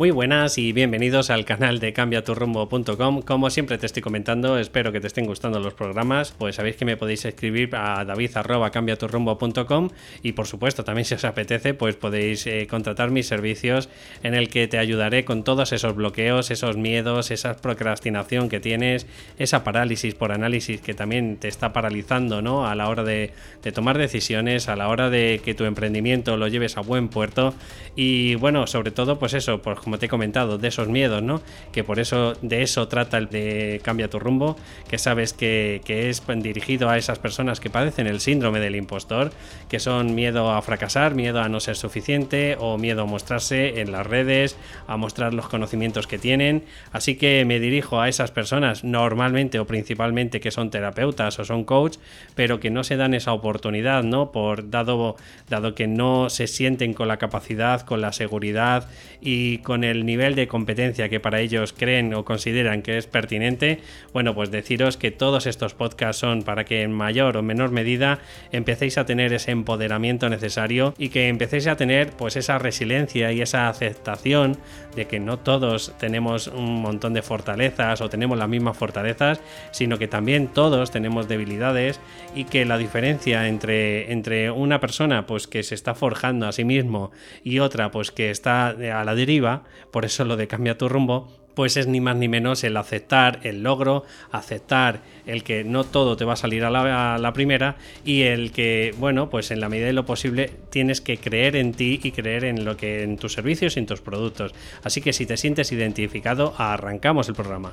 Muy buenas y bienvenidos al canal de cambiaturrumbo.com. Como siempre te estoy comentando, espero que te estén gustando los programas. Pues sabéis que me podéis escribir a david.cambiaturrumbo.com y por supuesto también si os apetece pues podéis eh, contratar mis servicios en el que te ayudaré con todos esos bloqueos, esos miedos, esa procrastinación que tienes, esa parálisis por análisis que también te está paralizando ¿no? a la hora de, de tomar decisiones, a la hora de que tu emprendimiento lo lleves a buen puerto y bueno, sobre todo pues eso, pues como te he comentado, de esos miedos, ¿no? Que por eso, de eso trata el de Cambia tu rumbo, que sabes que, es dirigido a esas personas que padecen el síndrome del impostor, que son miedo a fracasar, miedo a no ser suficiente o miedo a mostrarse en las redes, a mostrar los conocimientos que tienen. Así que me dirijo a esas personas normalmente o principalmente que son terapeutas o son coach, pero que no se dan esa oportunidad, ¿no? Por dado, dado que no se sienten con la capacidad, con la seguridad y con el nivel de competencia que para ellos creen o consideran que es pertinente, bueno, pues deciros que todos estos podcasts son para que en mayor o menor medida empecéis a tener ese empoderamiento necesario y que empecéis a tener pues esa resiliencia y esa aceptación de que no todos tenemos un montón de fortalezas o tenemos las mismas fortalezas, sino que también todos tenemos debilidades y que la diferencia entre, entre una persona pues que se está forjando a sí mismo y otra pues que está a la deriva, por eso lo de cambia tu rumbo, pues es ni más ni menos el aceptar el logro, aceptar el que no todo te va a salir a la, primera y el que, bueno, pues en la medida de lo posible tienes que creer en ti y creer en lo que en tus servicios y en tus productos. Así que si te sientes identificado, arrancamos el programa.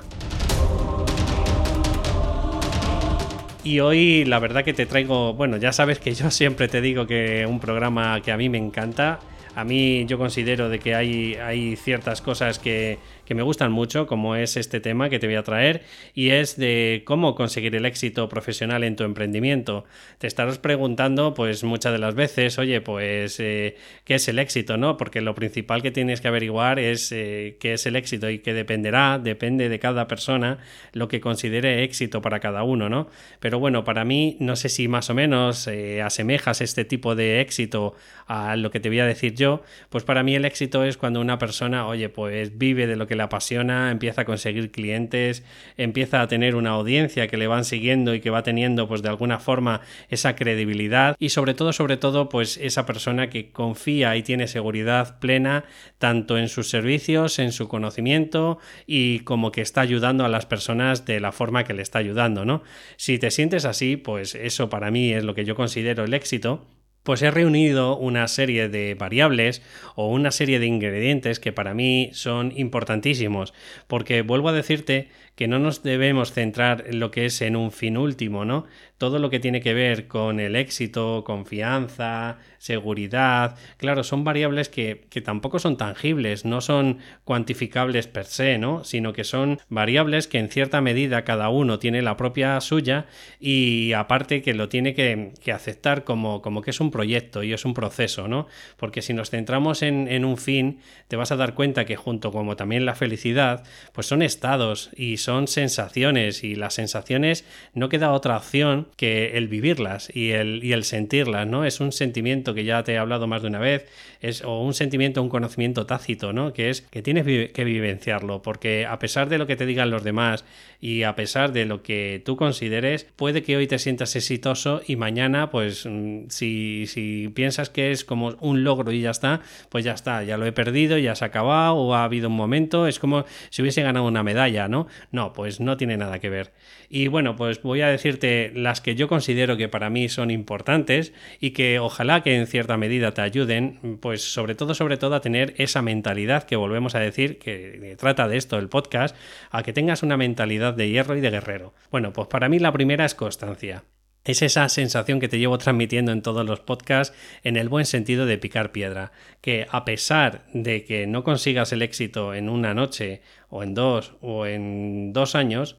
Y hoy la verdad que te traigo, bueno, ya sabes que yo siempre te digo que un programa que a mí me encanta a mí yo considero de que hay, hay ciertas cosas que, que me gustan mucho, como es este tema que te voy a traer, y es de cómo conseguir el éxito profesional en tu emprendimiento. Te estarás preguntando, pues muchas de las veces, oye, pues, eh, ¿qué es el éxito? ¿no? Porque lo principal que tienes que averiguar es eh, qué es el éxito y que dependerá, depende de cada persona, lo que considere éxito para cada uno, ¿no? Pero bueno, para mí, no sé si más o menos eh, asemejas este tipo de éxito a lo que te voy a decir yo, pues para mí el éxito es cuando una persona, oye, pues vive de lo que le apasiona, empieza a conseguir clientes, empieza a tener una audiencia que le van siguiendo y que va teniendo pues de alguna forma esa credibilidad y sobre todo, sobre todo pues esa persona que confía y tiene seguridad plena tanto en sus servicios, en su conocimiento y como que está ayudando a las personas de la forma que le está ayudando, ¿no? Si te sientes así, pues eso para mí es lo que yo considero el éxito pues he reunido una serie de variables o una serie de ingredientes que para mí son importantísimos, porque vuelvo a decirte que no nos debemos centrar en lo que es en un fin último, ¿no? Todo lo que tiene que ver con el éxito, confianza, seguridad, claro, son variables que, que tampoco son tangibles, no son cuantificables per se, ¿no? Sino que son variables que en cierta medida cada uno tiene la propia suya y aparte que lo tiene que, que aceptar como, como que es un proyecto y es un proceso, ¿no? Porque si nos centramos en, en un fin, te vas a dar cuenta que junto como también la felicidad, pues son estados y son sensaciones y las sensaciones no queda otra opción que el vivirlas y el, y el sentirlas, ¿no? Es un sentimiento que ya te he hablado más de una vez, es o un sentimiento, un conocimiento tácito, ¿no? Que es que tienes que vivenciarlo, porque a pesar de lo que te digan los demás y a pesar de lo que tú consideres, puede que hoy te sientas exitoso y mañana, pues mm, si, si piensas que es como un logro y ya está, pues ya está, ya lo he perdido, ya se ha acabado o ha habido un momento, es como si hubiese ganado una medalla, ¿no? No, pues no tiene nada que ver. Y bueno, pues voy a decirte las que yo considero que para mí son importantes y que ojalá que en cierta medida te ayuden, pues sobre todo, sobre todo a tener esa mentalidad que volvemos a decir, que trata de esto el podcast, a que tengas una mentalidad de hierro y de guerrero. Bueno, pues para mí la primera es constancia. Es esa sensación que te llevo transmitiendo en todos los podcasts en el buen sentido de picar piedra, que a pesar de que no consigas el éxito en una noche o en dos o en dos años,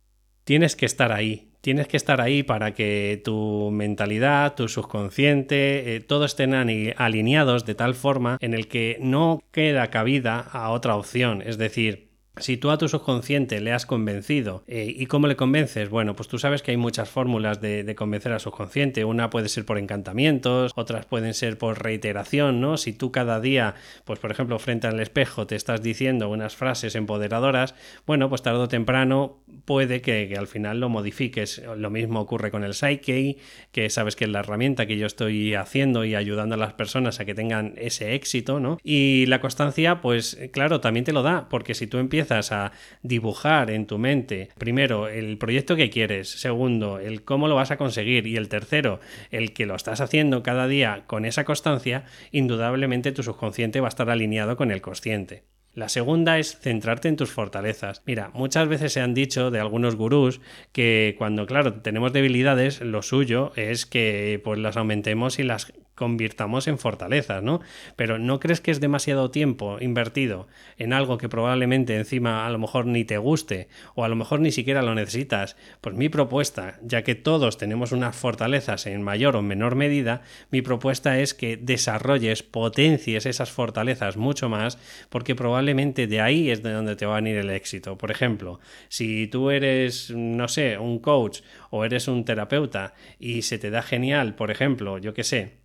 tienes que estar ahí, tienes que estar ahí para que tu mentalidad, tu subconsciente, eh, todo estén alineados de tal forma en el que no queda cabida a otra opción. Es decir, si tú a tu subconsciente le has convencido, eh, ¿y cómo le convences? Bueno, pues tú sabes que hay muchas fórmulas de, convencer a subconsciente. Una puede ser por encantamientos, otras pueden ser por reiteración, ¿no? Si tú cada día, pues por ejemplo, frente al espejo te estás diciendo unas frases empoderadoras, bueno, pues tarde o temprano puede que, al final lo modifiques. Lo mismo ocurre con el Psyche, que sabes que es la herramienta que yo estoy haciendo y ayudando a las personas a que tengan ese éxito, ¿no? Y la constancia, pues claro, también te lo da, porque si tú empiezas a dibujar en tu mente, primero, el proyecto que quieres, segundo, el cómo lo vas a conseguir y el tercero, el que lo estás haciendo cada día con esa constancia, indudablemente tu subconsciente va a estar alineado con el consciente. La segunda es centrarte en tus fortalezas. Mira, muchas veces se han dicho de algunos gurús que cuando, claro, tenemos debilidades, lo suyo es que pues las aumentemos y las convirtamos en fortalezas, ¿no? Pero ¿no crees que es demasiado tiempo invertido en algo que probablemente encima a lo mejor ni te guste o a lo mejor ni siquiera lo necesitas? Pues mi propuesta, ya que todos tenemos unas fortalezas en mayor o menor medida, mi propuesta es que desarrolles, potencies esas fortalezas mucho más, porque probablemente de ahí es de donde te va a venir el éxito. Por ejemplo, si tú eres, no sé, un coach o eres un terapeuta y se te da genial, por ejemplo, yo qué sé,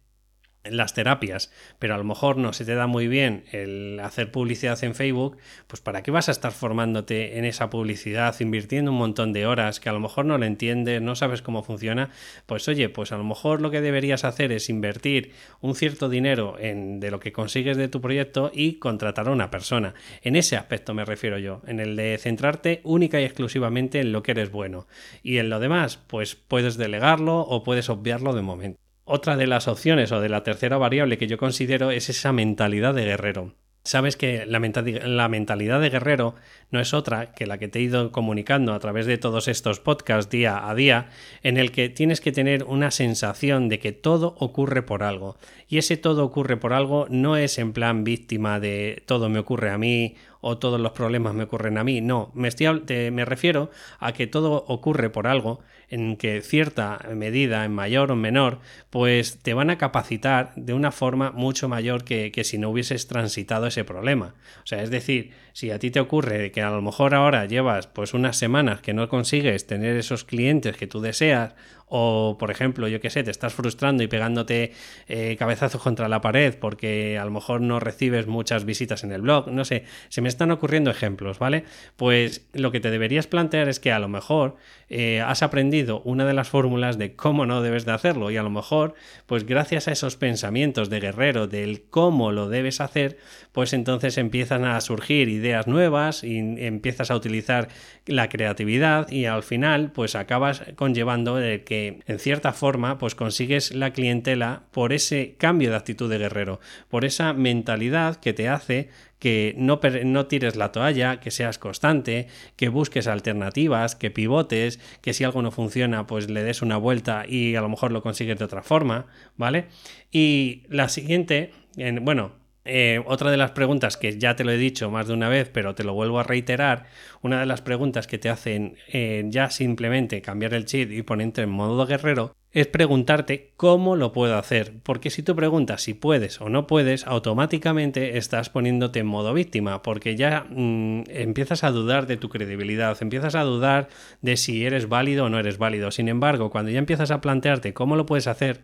las terapias, pero a lo mejor no se te da muy bien el hacer publicidad en Facebook, pues ¿para qué vas a estar formándote en esa publicidad, invirtiendo un montón de horas que a lo mejor no lo entiendes, no sabes cómo funciona? Pues oye, pues a lo mejor lo que deberías hacer es invertir un cierto dinero en de lo que consigues de tu proyecto y contratar a una persona. En ese aspecto me refiero yo, en el de centrarte única y exclusivamente en lo que eres bueno. Y en lo demás, pues puedes delegarlo o puedes obviarlo de momento. Otra de las opciones o de la tercera variable que yo considero es esa mentalidad de guerrero. Sabes que la, mentalidad de guerrero no es otra que la que te he ido comunicando a través de todos estos podcasts día a día, en el que tienes que tener una sensación de que todo ocurre por algo. Y ese todo ocurre por algo no es en plan víctima de todo me ocurre a mí o todos los problemas me ocurren a mí. No, me, me refiero a que todo ocurre por algo en que cierta medida, en mayor o menor, pues te van a capacitar de una forma mucho mayor que, que si no hubieses transitado ese problema. O sea, es decir, si a ti te ocurre que a lo mejor ahora llevas pues unas semanas que no consigues tener esos clientes que tú deseas o por ejemplo, yo qué sé, te estás frustrando y pegándote eh, cabezazos contra la pared porque a lo mejor no recibes muchas visitas en el blog, no sé, se me están ocurriendo ejemplos, ¿vale? Pues lo que te deberías plantear es que a lo mejor eh, has aprendido una de las fórmulas de cómo no debes de hacerlo y a lo mejor, pues gracias a esos pensamientos de guerrero del cómo lo debes hacer, pues entonces empiezan a surgir ideas nuevas y empiezas a utilizar la creatividad y al final pues acabas conllevando el que en cierta forma pues consigues la clientela por ese cambio de actitud de guerrero, por esa mentalidad que te hace que no, no, tires la toalla, que seas constante, que busques alternativas, que pivotes, que si algo no funciona, pues le des una vuelta y a lo mejor lo consigues de otra forma, ¿vale? Y la siguiente, en, bueno, eh, otra de las preguntas que ya te lo he dicho más de una vez, pero te lo vuelvo a reiterar, una de las preguntas que te hacen eh, ya simplemente cambiar el cheat y ponerte en modo guerrero es preguntarte cómo lo puedo hacer, porque si tú preguntas si puedes o no puedes, automáticamente estás poniéndote en modo víctima, porque ya mm, empiezas a dudar de tu credibilidad, empiezas a dudar de si eres válido o no eres válido. Sin embargo, cuando ya empiezas a plantearte cómo lo puedes hacer,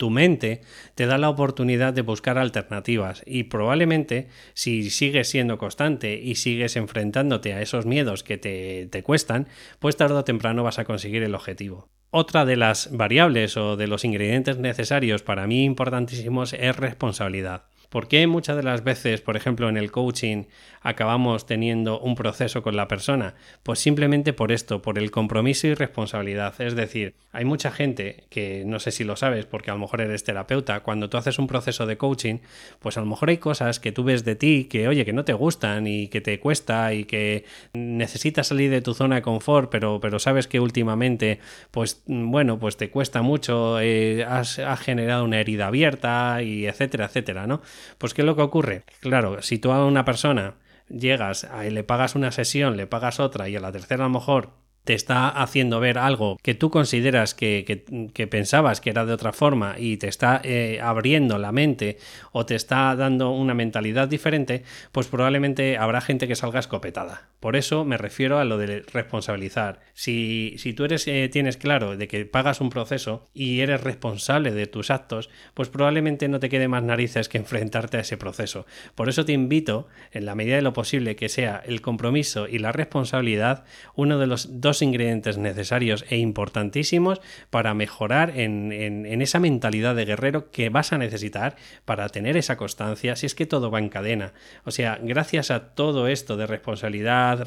tu mente te da la oportunidad de buscar alternativas y probablemente si sigues siendo constante y sigues enfrentándote a esos miedos que te, te cuestan, pues tarde o temprano vas a conseguir el objetivo. Otra de las variables o de los ingredientes necesarios para mí importantísimos es responsabilidad. ¿Por qué muchas de las veces, por ejemplo, en el coaching acabamos teniendo un proceso con la persona? Pues simplemente por esto, por el compromiso y responsabilidad. Es decir, hay mucha gente que no sé si lo sabes porque a lo mejor eres terapeuta, cuando tú haces un proceso de coaching, pues a lo mejor hay cosas que tú ves de ti que, oye, que no te gustan y que te cuesta y que necesitas salir de tu zona de confort, pero, pero sabes que últimamente, pues bueno, pues te cuesta mucho, eh, has, has generado una herida abierta y etcétera, etcétera, ¿no? Pues ¿qué es lo que ocurre? Claro, si tú a una persona llegas y le pagas una sesión, le pagas otra y a la tercera a lo mejor te está haciendo ver algo que tú consideras que, pensabas que era de otra forma y te está eh, abriendo la mente o te está dando una mentalidad diferente, pues probablemente habrá gente que salga escopetada. Por eso me refiero a lo de responsabilizar. Si, si tú eres, eh, tienes claro de que pagas un proceso y eres responsable de tus actos, pues probablemente no te quede más narices que enfrentarte a ese proceso. Por eso te invito, en la medida de lo posible, que sea el compromiso y la responsabilidad uno de los dos ingredientes necesarios e importantísimos para mejorar en, esa mentalidad de guerrero que vas a necesitar para tener esa constancia si es que todo va en cadena. O sea, gracias a todo esto de responsabilidad,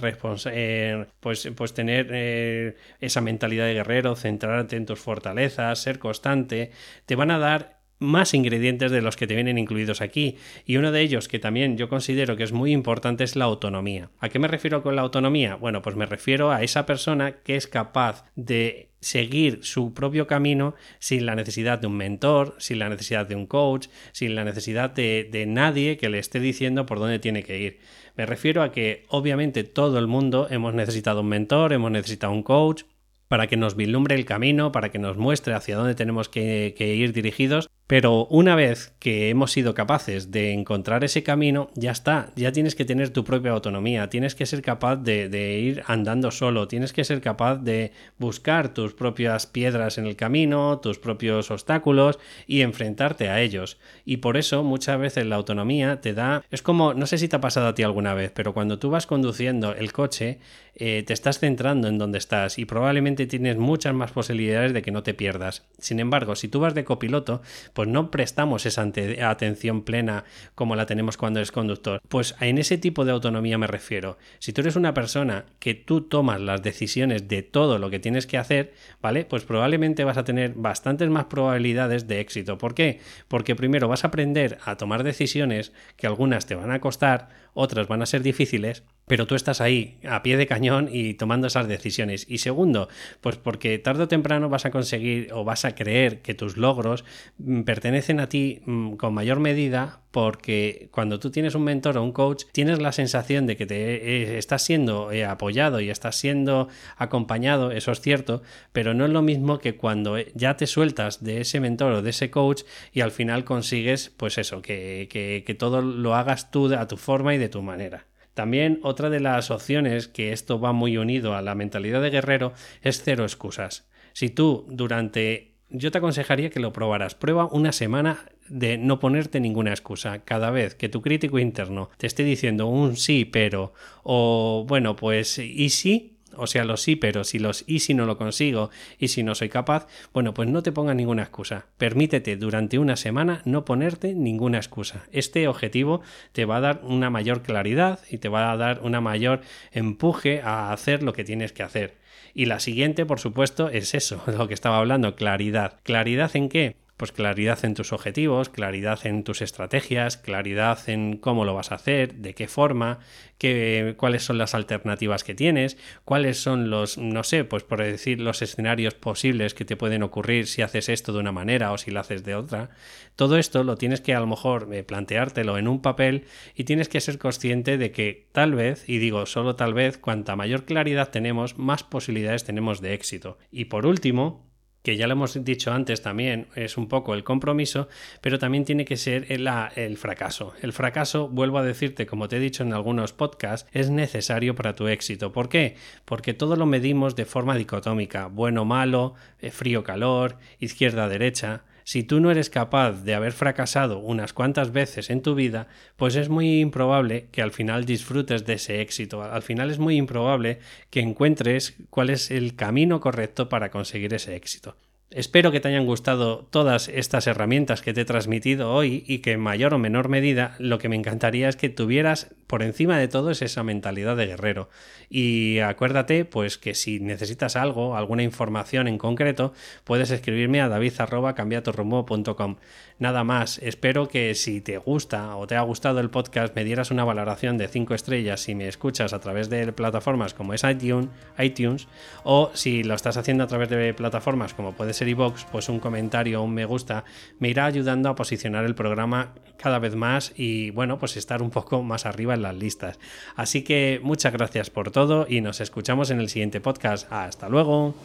eh, pues, pues tener eh, esa mentalidad de guerrero, centrarte en tus fortalezas, ser constante, te van a dar más ingredientes de los que te vienen incluidos aquí. Y uno de ellos que también yo considero que es muy importante es la autonomía. ¿A qué me refiero con la autonomía? Bueno, pues me refiero a esa persona que es capaz de seguir su propio camino sin la necesidad de un mentor, sin la necesidad de un coach, sin la necesidad de, de, nadie que le esté diciendo por dónde tiene que ir. Me refiero a que obviamente todo el mundo hemos necesitado un mentor, hemos necesitado un coach para que nos vislumbre el camino, para que nos muestre hacia dónde tenemos que, que ir dirigidos pero una vez que hemos sido capaces de encontrar ese camino, ya está, ya tienes que tener tu propia autonomía, tienes que ser capaz de, ir andando solo, tienes que ser capaz de buscar tus propias piedras en el camino, tus propios obstáculos y enfrentarte a ellos. Y por eso muchas veces la autonomía te da, es como, no sé si te ha pasado a ti alguna vez, pero cuando tú vas conduciendo el coche, eh, te estás centrando en donde estás y probablemente tienes muchas más posibilidades de que no te pierdas. Sin embargo, si tú vas de copiloto, pues no prestamos esa atención plena como la tenemos cuando eres conductor. Pues en ese tipo de autonomía me refiero. Si tú eres una persona que tú tomas las decisiones de todo lo que tienes que hacer, ¿vale? Pues probablemente vas a tener bastantes más probabilidades de éxito. ¿Por qué? Porque primero vas a aprender a tomar decisiones que algunas te van a costar, otras van a ser difíciles, pero tú estás ahí a pie de cañón y tomando esas decisiones. Y segundo, pues porque tarde o temprano vas a conseguir o vas a creer que tus logros mm, pertenecen a ti mm, con mayor medida porque cuando tú tienes un mentor o un coach tienes la sensación de que te eh, estás siendo eh, apoyado y estás siendo acompañado, eso es cierto, pero no es lo mismo que cuando eh, ya te sueltas de ese mentor o de ese coach y al final consigues pues eso, que, que todo lo hagas tú a tu forma y de tu manera. También otra de las opciones, que esto va muy unido a la mentalidad de guerrero, es cero excusas. Si tú durante... Yo te aconsejaría que lo probaras. Prueba una semana de no ponerte ninguna excusa. Cada vez que tu crítico interno te esté diciendo un sí, pero o bueno, pues y sí, o sea, los sí, pero si los y si no lo consigo y si no soy capaz, bueno, pues no te pongas ninguna excusa. Permítete durante una semana no ponerte ninguna excusa. Este objetivo te va a dar una mayor claridad y te va a dar una mayor empuje a hacer lo que tienes que hacer. Y la siguiente, por supuesto, es eso, lo que estaba hablando, claridad. ¿Claridad en qué? Pues claridad en tus objetivos, claridad en tus estrategias, claridad en cómo lo vas a hacer, de qué forma, qué, cuáles son las alternativas que tienes, cuáles son los, no sé, pues por decir los escenarios posibles que te pueden ocurrir si haces esto de una manera o si lo haces de otra. Todo esto lo tienes que a lo mejor eh, planteártelo en un papel y tienes que ser consciente de que tal vez, y digo solo tal vez, cuanta mayor claridad tenemos, más posibilidades tenemos de éxito. Y por último, que ya lo hemos dicho antes también, es un poco el compromiso, pero también tiene que ser el, el, fracaso. El fracaso, vuelvo a decirte, como te he dicho en algunos podcasts, es necesario para tu éxito. ¿Por qué? Porque todo lo medimos de forma dicotómica, bueno, malo, eh, frío, calor, izquierda, derecha. Si tú no eres capaz de haber fracasado unas cuantas veces en tu vida, pues es muy improbable que al final disfrutes de ese éxito. Al final es muy improbable que encuentres cuál es el camino correcto para conseguir ese éxito. Espero que te hayan gustado todas estas herramientas que te he transmitido hoy y que en mayor o menor medida lo que me encantaría es que tuvieras por encima de todo es esa mentalidad de guerrero. Y acuérdate pues que si necesitas algo, alguna información en concreto, puedes escribirme a david@cambiatorrumbo.com. Nada más, espero que si te gusta o te ha gustado el podcast me dieras una valoración de 5 estrellas si me escuchas a través de plataformas como es iTunes, iTunes o si lo estás haciendo a través de plataformas como puede ser ser iVoox, pues un comentario o un me gusta me irá ayudando a posicionar el programa cada vez más y bueno, pues estar un poco más arriba en las listas. Así que muchas gracias por todo y nos escuchamos en el siguiente podcast. Hasta luego.